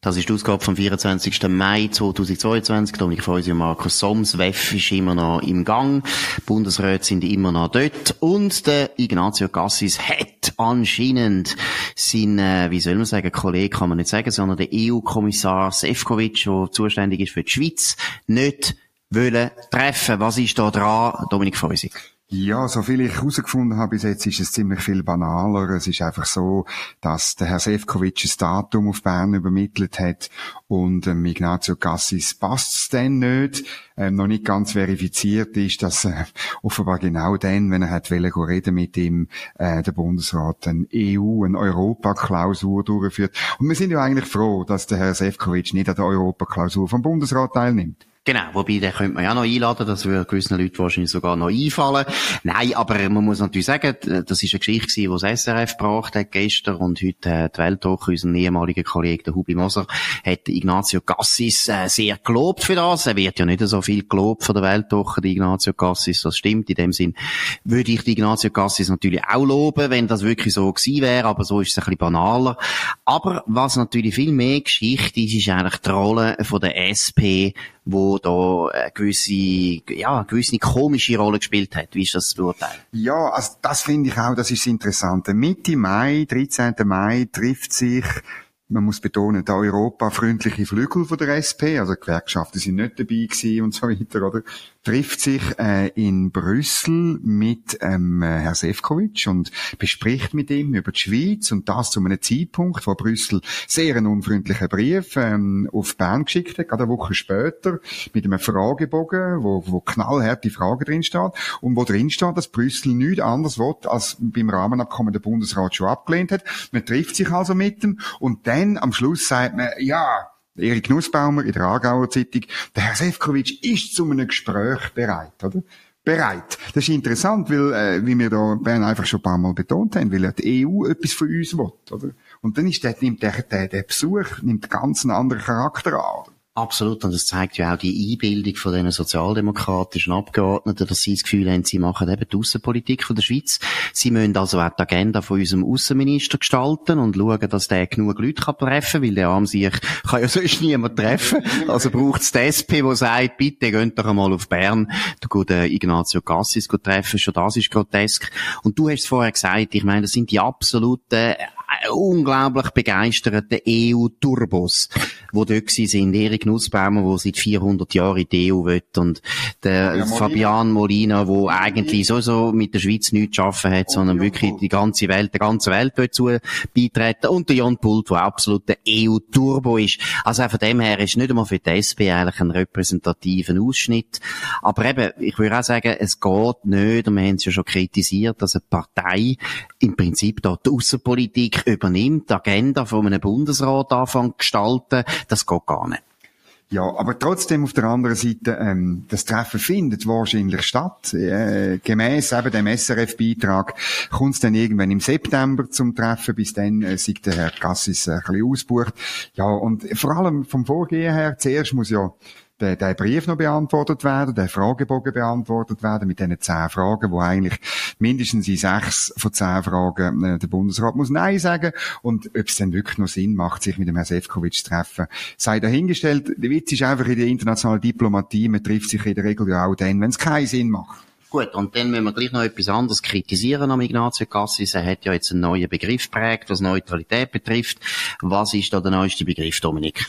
Das ist die Ausgabe vom 24. Mai 2022. Dominik Feusi und Markus Soms. WEF ist immer noch im Gang. Bundesräte sind immer noch dort. Und der Ignazio Cassis hat anscheinend sein, äh, wie soll man sagen, Kollege kann man nicht sagen, sondern der EU-Kommissar Sefcovic, der zuständig ist für die Schweiz, nicht wollen treffen. Was ist da dran, Dominik Feusi? Ja, so viel ich herausgefunden habe bis jetzt, ist es ziemlich viel banaler. Es ist einfach so, dass der Herr Sefcovic ein Datum auf Bern übermittelt hat und ähm, Ignazio Cassis passt es dann nicht. Ähm, noch nicht ganz verifiziert ist, dass äh, offenbar genau dann, wenn er hat wollen, reden mit ihm, äh, der Bundesrat eine EU, eine Europaklausur durchführt. Und wir sind ja eigentlich froh, dass der Herr Sefcovic nicht an der Europaklausur vom Bundesrat teilnimmt. Genau, wobei, den könnte man ja noch einladen, das würde gewissen Leuten wahrscheinlich sogar noch einfallen. Nein, aber man muss natürlich sagen, das ist eine Geschichte die das SRF gebracht hat gestern und heute äh, die Weltwoche, unser ehemaliger Kollege, der Hubi Moser, hat Ignazio Cassis äh, sehr gelobt für das. Er wird ja nicht so viel gelobt von der Weltwoche, die Ignazio Cassis, das stimmt. In dem Sinn würde ich die Ignazio Cassis natürlich auch loben, wenn das wirklich so gewesen wäre, aber so ist es ein bisschen banaler. Aber was natürlich viel mehr Geschichte ist, ist eigentlich die Rolle von der SP wo da eine gewisse, ja, eine gewisse komische Rolle gespielt hat. Wie ist das zu? Ja, also das finde ich auch, das ist das Interessante. Mitte Mai, 13. Mai, trifft sich man muss betonen, der europafreundliche Flügel von der SP, also Gewerkschaften sind nicht dabei gewesen und so weiter, oder? Trifft sich äh, in Brüssel mit ähm, Herr Sefcovic und bespricht mit ihm über die Schweiz und das zu einem Zeitpunkt, wo Brüssel sehr einen unfreundlichen Brief ähm, auf Bern geschickt hat, gerade eine Woche später, mit einem Fragebogen, wo, wo knallharte Frage drin steht und wo drin dass Brüssel nichts anderes will, als beim Rahmenabkommen der Bundesrat schon abgelehnt hat. Man trifft sich also mit ihm und dann am Schluss sagt man, ja, Erik Nussbaumer in der Aargauer Zeitung, der Herr Sefcovic ist zu einem Gespräch bereit, oder? Bereit. Das ist interessant, weil, äh, wie wir da Bern einfach schon ein paar Mal betont haben, weil ja die EU etwas von uns will, oder? Und dann ist der, nimmt der, der, der Besuch, nimmt ganz einen anderen Charakter an, oder? Absolut, und das zeigt ja auch die Einbildung von den sozialdemokratischen Abgeordneten, dass sie das Gefühl haben, sie machen eben die Außenpolitik der Schweiz. Sie müssen also auch die Agenda von unserem Außenminister gestalten und schauen, dass der genug Leute kann treffen kann, weil der arm sich kann ja sonst niemand treffen. Also braucht es die SP, die sagt, bitte geht doch einmal auf Bern, du guten Ignazio Cassis treffen, schon das ist grotesk. Und du hast es vorher gesagt, ich meine, das sind die absoluten unglaublich begeisterten EU-Turbos, die dort sind. Erik Nussbaumer, der seit 400 Jahren in die EU will und der ja, Fabian Molina, der eigentlich sowieso mit der Schweiz nichts zu schaffen hat, sondern wirklich die ganze Welt, der ganze Welt dazu beitreten und der Jan Pult, der absolut der EU-Turbo ist. Also von dem her ist nicht einmal für die SP eigentlich ein repräsentativer Ausschnitt. Aber eben, ich würde auch sagen, es geht nicht, und wir haben es ja schon kritisiert, dass eine Partei im Prinzip dort die Außenpolitik übernimmt, die Agenda von einem Bundesrat anfängt zu gestalten, das geht gar nicht. Ja, aber trotzdem auf der anderen Seite, ähm, das Treffen findet wahrscheinlich statt. Äh, gemäß eben dem SRF-Beitrag kommt es dann irgendwann im September zum Treffen. Bis dann äh, sieht der Herr Cassis äh, ein bisschen ausgebucht. Ja, und vor allem vom Vorgehen her, zuerst muss ja der, der Brief noch beantwortet werden, der Fragebogen beantwortet werden mit diesen zehn Fragen, wo eigentlich mindestens in sechs von zehn Fragen äh, der Bundesrat muss Nein sagen und ob es denn wirklich noch Sinn macht, sich mit dem Herrn Sefcovic zu treffen, sei dahingestellt. Der Witz ist einfach in der internationalen Diplomatie, man trifft sich in der Regel ja auch dann, wenn es keinen Sinn macht. Gut, und dann müssen wir gleich noch etwas anderes kritisieren am Ignazio Cassis. Er hat ja jetzt einen neuen Begriff prägt, was Neutralität betrifft. Was ist da der neueste Begriff, Dominik?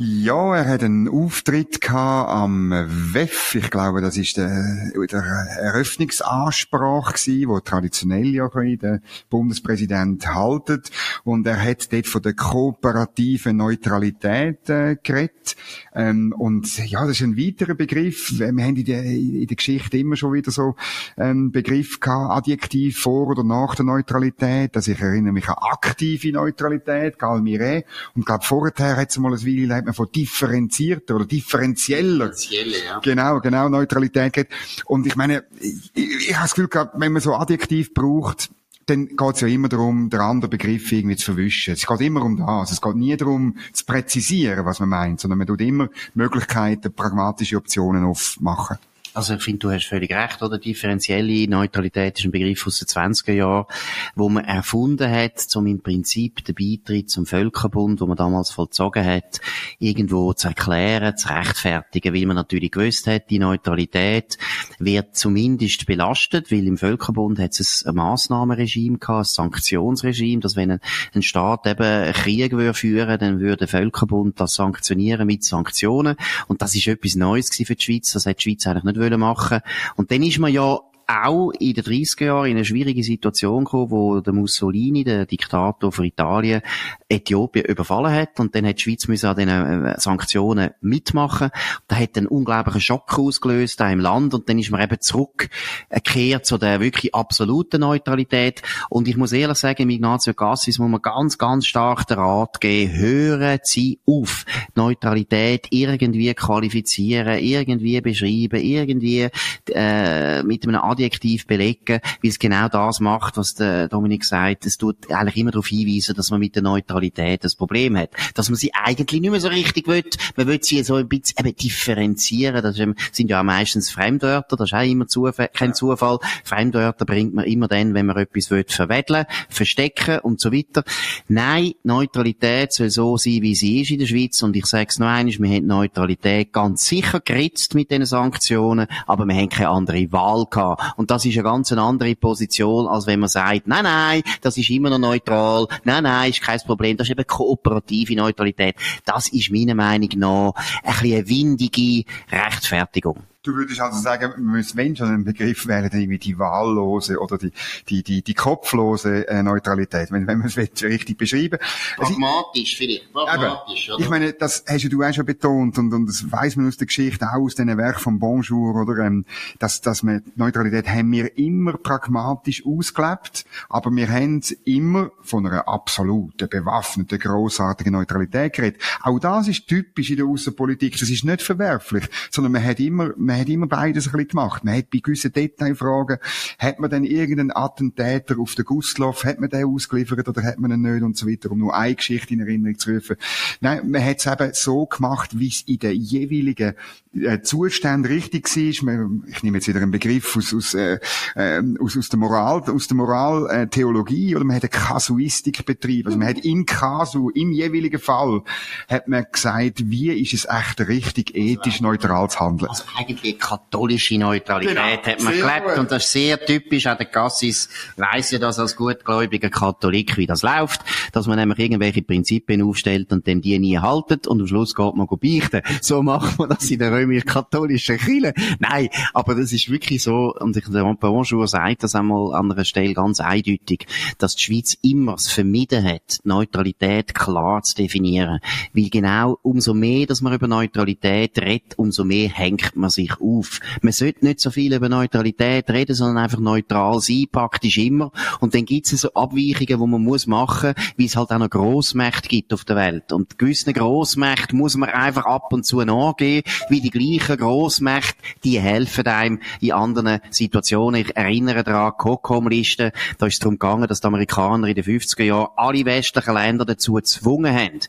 Ja, er hat einen Auftritt gehabt am WEF. Ich glaube, das ist der, der Eröffnungsansprache gewesen, wo traditionell ja der Bundespräsident haltet. Und er hat dort von der kooperativen Neutralität äh, geredet. Ähm, und ja, das ist ein weiterer Begriff. Wir haben in der, in der Geschichte immer schon wieder so einen Begriff gehabt, Adjektiv vor oder nach der Neutralität. Also ich erinnere mich an aktive Neutralität, Galmire. Und glaube, vorher hat es mal ein Weile man von differenzierter oder differenzieller. Differenzielle, ja. Genau, genau, Neutralität geht. Und ich meine, ich, ich habe das Gefühl gehabt, wenn man so Adjektiv braucht, dann geht es ja immer darum, den anderen Begriff irgendwie zu verwischen. Es geht immer um das. Es geht nie darum, zu präzisieren, was man meint, sondern man tut immer Möglichkeiten, pragmatische Optionen aufmachen. Also ich finde, du hast völlig recht, oder? Differenzielle Neutralität ist ein Begriff aus den 20er Jahren, wo man erfunden hat, um im Prinzip den Beitritt zum Völkerbund, wo man damals vollzogen hat, irgendwo zu erklären, zu rechtfertigen, weil man natürlich gewusst hat, die Neutralität wird zumindest belastet, weil im Völkerbund hat es ein Massnahmenregime gehabt, ein Sanktionsregime, dass wenn ein, Staat eben einen Krieg würde führen, dann würde der Völkerbund das sanktionieren mit Sanktionen. Und das ist etwas Neues für die Schweiz. Das hat die Schweiz eigentlich nicht machen. Und dann ist man ja auch in den 30er Jahren in eine schwierige Situation gekommen, wo der Mussolini, der Diktator von Italien, Äthiopien überfallen hat und dann hat die Schweiz müssen an den äh, Sanktionen mitmachen. Da hat einen unglaublichen Schock ausgelöst da im Land und dann ist man eben zurückgekehrt zu der wirklich absoluten Neutralität. Und ich muss ehrlich sagen, Ignazio Cassis muss man ganz, ganz stark den Rat geben, hören Sie auf, Neutralität irgendwie qualifizieren, irgendwie beschreiben, irgendwie äh, mit einem Adjektiv belegen, weil es genau das macht, was der Dominik sagt. Es tut eigentlich immer darauf hinweisen, dass man mit der Neutralität das Problem hat. Dass man sie eigentlich nicht mehr so richtig will. Man will sie so ein bisschen eben differenzieren. Das sind ja meistens Fremdwörter. Das ist auch immer Zufall, kein Zufall. Fremdwörter bringt man immer dann, wenn man etwas will verweddeln, verstecken und so weiter. Nein, Neutralität soll so sein, wie sie ist in der Schweiz. Und ich sage es noch einmal, wir haben Neutralität ganz sicher geritzt mit diesen Sanktionen, aber wir haben keine andere Wahl gehabt. Und das ist eine ganz andere Position, als wenn man sagt, nein, nein, das ist immer noch neutral, nein, nein, ist kein Problem, das ist eben kooperative Neutralität. Das ist meiner Meinung nach ein bisschen eine windige Rechtfertigung. Du würdest also sagen, muss wenn schon einen Begriff dann irgendwie die wahllose oder die, die, die, die kopflose äh, Neutralität, wenn, wenn man es richtig beschreiben Pragmatisch vielleicht, pragmatisch, oder? Ich meine, das hast du auch schon betont und, und das weiss man aus der Geschichte auch aus diesen Werk von Bonjour, oder, ähm, dass, dass wir Neutralität haben wir immer pragmatisch ausgelebt, aber wir haben immer von einer absoluten, bewaffneten, grossartigen Neutralität geredet. Auch das ist typisch in der Außenpolitik, das ist nicht verwerflich, sondern man hat immer, man man hat immer beides ein bisschen gemacht. Man hat bei gewissen Detailfragen, hat man dann irgendeinen Attentäter auf den Gustloff, hat man den ausgeliefert oder hat man ihn nicht und so weiter, um nur eine Geschichte in Erinnerung zu rufen. Nein, man hat es eben so gemacht, wie es in den jeweiligen äh, Zuständen richtig war. ich nehme jetzt wieder einen Begriff aus, aus, äh, äh, aus, aus der Moral, aus der Moraltheologie, oder man hat eine Kasuistik betrieben. Also man hat im Kasu, im jeweiligen Fall, hat man gesagt, wie ist es echt richtig ethisch neutral zu handeln. Also eigentlich katholische Neutralität genau. hat man gelebt gut. und das ist sehr typisch. Auch der Cassis weiss ja das als gutgläubiger Katholik, wie das läuft, dass man nämlich irgendwelche Prinzipien aufstellt und dann die nie haltet und am Schluss geht man beichten. So macht man das in der römisch-katholischen Kirche. Nein, aber das ist wirklich so, und ich, der Bonjour sagt das einmal an einer Stelle ganz eindeutig, dass die Schweiz immer es vermieden hat, Neutralität klar zu definieren. Weil genau umso mehr, dass man über Neutralität redet, umso mehr hängt man sich auf. Man sollte nicht so viel über Neutralität reden, sondern einfach neutral sein, praktisch immer. Und dann gibt es so Abweichungen, die man muss machen, wie es halt auch noch Grossmächte gibt auf der Welt. Und gewissen Grossmächten muss man einfach ab und zu nachgehen, wie die gleichen Grossmächte, die helfen einem in anderen Situationen. Ich erinnere daran, COCOM-Liste, da ist es darum gegangen, dass die Amerikaner in den 50er Jahren alle westlichen Länder dazu gezwungen haben,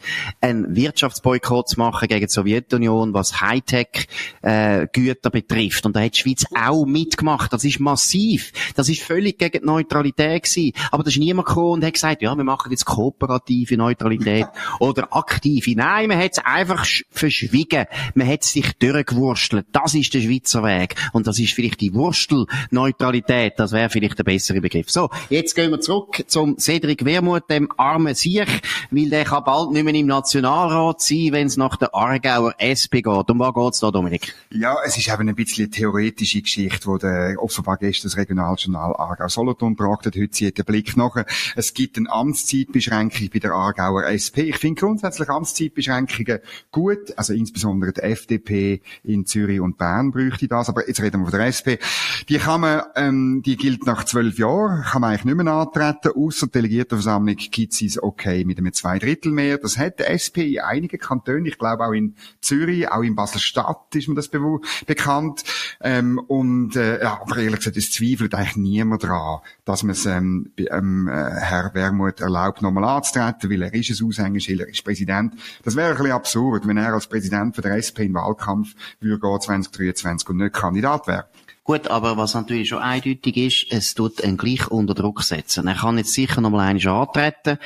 einen Wirtschaftsboykott zu machen gegen die Sowjetunion, was Hightech-Güter äh, betrifft. Und da hat die Schweiz auch mitgemacht. Das ist massiv. Das ist völlig gegen die Neutralität gewesen. Aber da ist niemand gekommen und hat gesagt, ja, wir machen jetzt kooperative Neutralität oder aktive. Nein, man hat es einfach verschwiegen. Man hat sich durch durchgewurstelt. Das ist der Schweizer Weg. Und das ist vielleicht die Wurstelneutralität. Das wäre vielleicht der bessere Begriff. So, jetzt gehen wir zurück zum Cedric Wermuth, dem armen Siech, weil der kann bald nicht mehr im Nationalrat sein, wenn es nach der Aargauer SP geht. Um was geht's da, Dominik? Ja, es ist eben ein bisschen eine theoretische Geschichte, wo der offenbar gestern das Regionaljournal Aargau Solothurn gebracht hat. Heute zieht der Blick nachher. Es gibt eine Amtszeitbeschränkung bei der Aargauer SP. Ich finde grundsätzlich Amtszeitbeschränkungen gut, also insbesondere der FDP in Zürich und Bern bräuchte das, aber jetzt reden wir von der SP. Die kann man, ähm, die gilt nach zwölf Jahren, kann man eigentlich nicht mehr antreten, die Delegiertenversammlung gibt es okay mit einem Zweidrittel mehr. Das hat der SP in einigen Kantonen, ich glaube auch in Zürich, auch in Basel-Stadt ist mir das bekannt. Ähm, und äh, ja, aber ehrlich gesagt, es zweifelt eigentlich niemand daran, dass man es ähm, ähm, äh, Herr Wermuth erlaubt, nochmal anzutreten, weil er ist ein Aushängeschild, er ist Präsident. Das wäre ein bisschen absurd, wenn er als Präsident von der SP in Wahlkampf würde gehen 2023 und nicht Kandidat wäre. Gut, aber was natürlich schon eindeutig ist, es tut ihn gleich unter Druck setzen. Er kann jetzt sicher nochmal einmal antreten.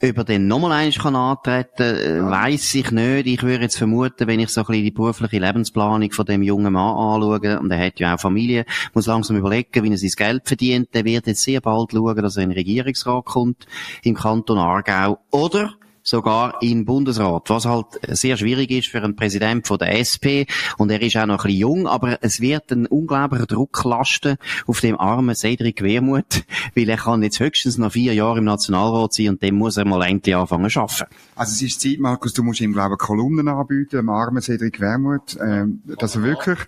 Ob er dann nochmal einmal kann antreten, äh, weiss ich nicht. Ich würde jetzt vermuten, wenn ich so ein bisschen die berufliche Lebensplanung von dem jungen Mann anschaue, und er hat ja auch Familie, muss langsam überlegen, wie er sein Geld verdient, der wird jetzt sehr bald schauen, dass er in den Regierungsrat kommt, im Kanton Aargau. Oder sogar im Bundesrat, was halt sehr schwierig ist für einen Präsident von der SP und er ist auch noch ein bisschen jung, aber es wird ein unglaublicher Druck lasten auf dem armen Cedric Wermuth, weil er kann jetzt höchstens noch vier Jahre im Nationalrat sein und dem muss er mal endlich anfangen zu arbeiten. Also es ist Zeit, Markus, du musst ihm, glaube ich, Kolumnen anbieten, dem armen Cedric Wermuth, ähm, dass er wirklich,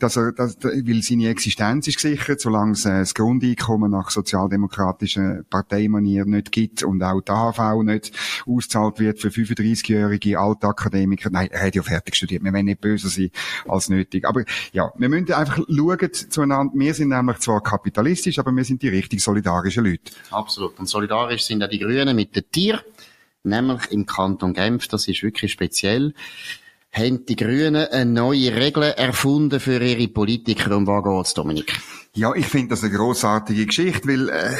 dass er, dass, weil seine Existenz ist gesichert, solange es äh, das Grundeinkommen nach sozialdemokratischen Parteimanier nicht gibt und auch die AHV nicht auszahlt bezahlt wird für 35-jährige Altakademiker. Nein, er hat ja fertig studiert. Wir wollen nicht böser sein als nötig. Aber ja, wir müssen einfach schauen zueinander. Wir sind nämlich zwar kapitalistisch, aber wir sind die richtig solidarischen Leute. Absolut. Und solidarisch sind auch die Grünen mit den Tieren. Nämlich im Kanton Genf. Das ist wirklich speziell haben die Grünen eine neue Regel erfunden für ihre Politiker. Um was geht's, Dominik? Ja, ich finde das eine großartige Geschichte, weil äh,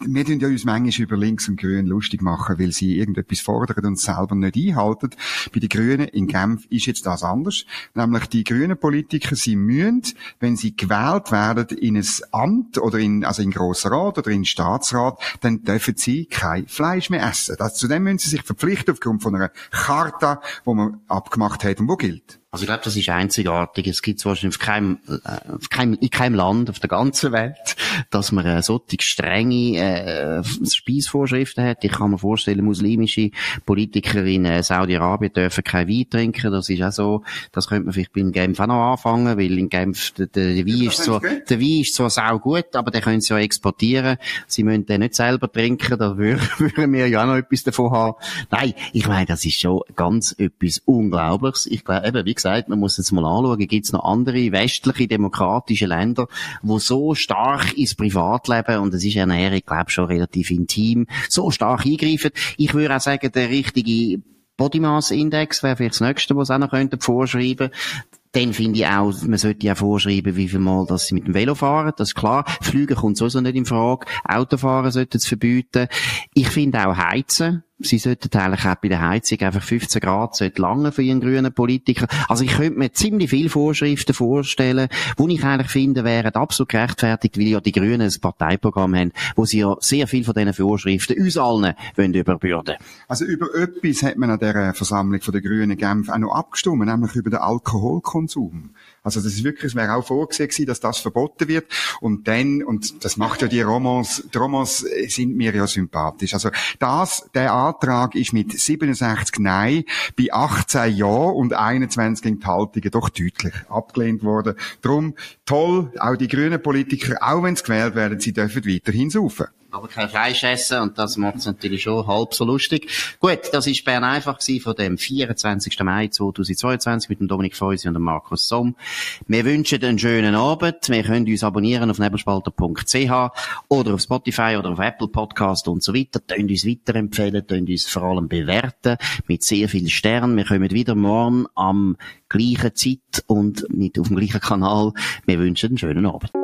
wir tun ja uns manchmal über Links und Grün lustig machen, weil sie irgendetwas fordern und selber nicht einhalten. Bei den Grünen in Genf ist jetzt das anders. Nämlich die grünen Politiker, sie müssen, wenn sie gewählt werden in ein Amt oder in, also in Grosser Rat oder in Staatsrat, dann dürfen sie kein Fleisch mehr essen. Das, zudem müssen sie sich verpflichten aufgrund von einer Charta, die man abgemacht hat und wo gilt. Also ich glaube, das ist einzigartig. Es gibt wahrscheinlich auf keinem, äh, auf keinem, in keinem Land auf der ganzen Welt, dass man äh, solche strenge äh, Speisvorschriften hat. Ich kann mir vorstellen, muslimische Politiker in äh, Saudi-Arabien dürfen kein Wein trinken. Das ist auch so, das könnte man vielleicht bei Genf auch noch anfangen, weil in Genf der, der, der Wein ist zwar, der Wein ist zwar sau gut, aber den können sie ja exportieren. Sie müssen den nicht selber trinken, da würden wir ja auch noch etwas davon haben. Nein, ich meine, das ist schon ganz etwas Unglaubliches. Ich glaube, eben, wie gesagt, man muss jetzt mal anschauen, gibt es noch andere westliche demokratische Länder, wo so stark ins Privatleben, und es ist Ernährung, glaube ich, schon relativ intim, so stark eingreifen. Ich würde auch sagen, der richtige Body Mass Index wäre vielleicht das Nächste, was auch noch könnten vorschreiben dann finde ich auch, man sollte ja vorschreiben, wie viel Mal, dass sie mit dem Velo fahren. Das ist klar. Fliegen kommt sowieso nicht in Frage. Autofahren sollten sie verbieten. Ich finde auch Heizen sie sollten eigentlich auch bei der Heizung einfach 15 Grad sollte lange für ihren grünen Politiker. Also ich könnte mir ziemlich viele Vorschriften vorstellen, wo ich eigentlich finde, wären absolut gerechtfertigt, weil ja die Grünen ein Parteiprogramm haben, wo sie ja sehr viel von diesen Vorschriften uns allen wollen überbürden. Also über etwas hat man an dieser Versammlung von der Grünen Genf auch noch abgestimmt, nämlich über den Alkoholkonsum. Also das ist wirklich, es wäre auch vorgesehen gewesen, dass das verboten wird. Und dann, und das macht ja die Romans, die Romans sind mir ja sympathisch. Also das, der Antrag ist mit 67 Nein bei 18 Ja und 21 Enthaltungen doch deutlich abgelehnt worden. Drum toll, auch die grünen Politiker, auch wenn sie gewählt werden, sie dürfen weiterhin saufen aber kein Fleisch essen und das macht es natürlich schon halb so lustig. Gut, das ist Bern einfach von dem 24. Mai 2022 mit dem Dominik Feusi und dem Markus Somm. Wir wünschen einen schönen Abend. Wir können uns abonnieren auf nebelspalter.ch oder auf Spotify oder auf Apple Podcast und so weiter. Tönt uns weiterempfehlen, tönt uns vor allem bewerten mit sehr vielen Sternen. Wir kommen wieder morgen am gleichen Zeit und mit auf dem gleichen Kanal. Wir wünschen einen schönen Abend.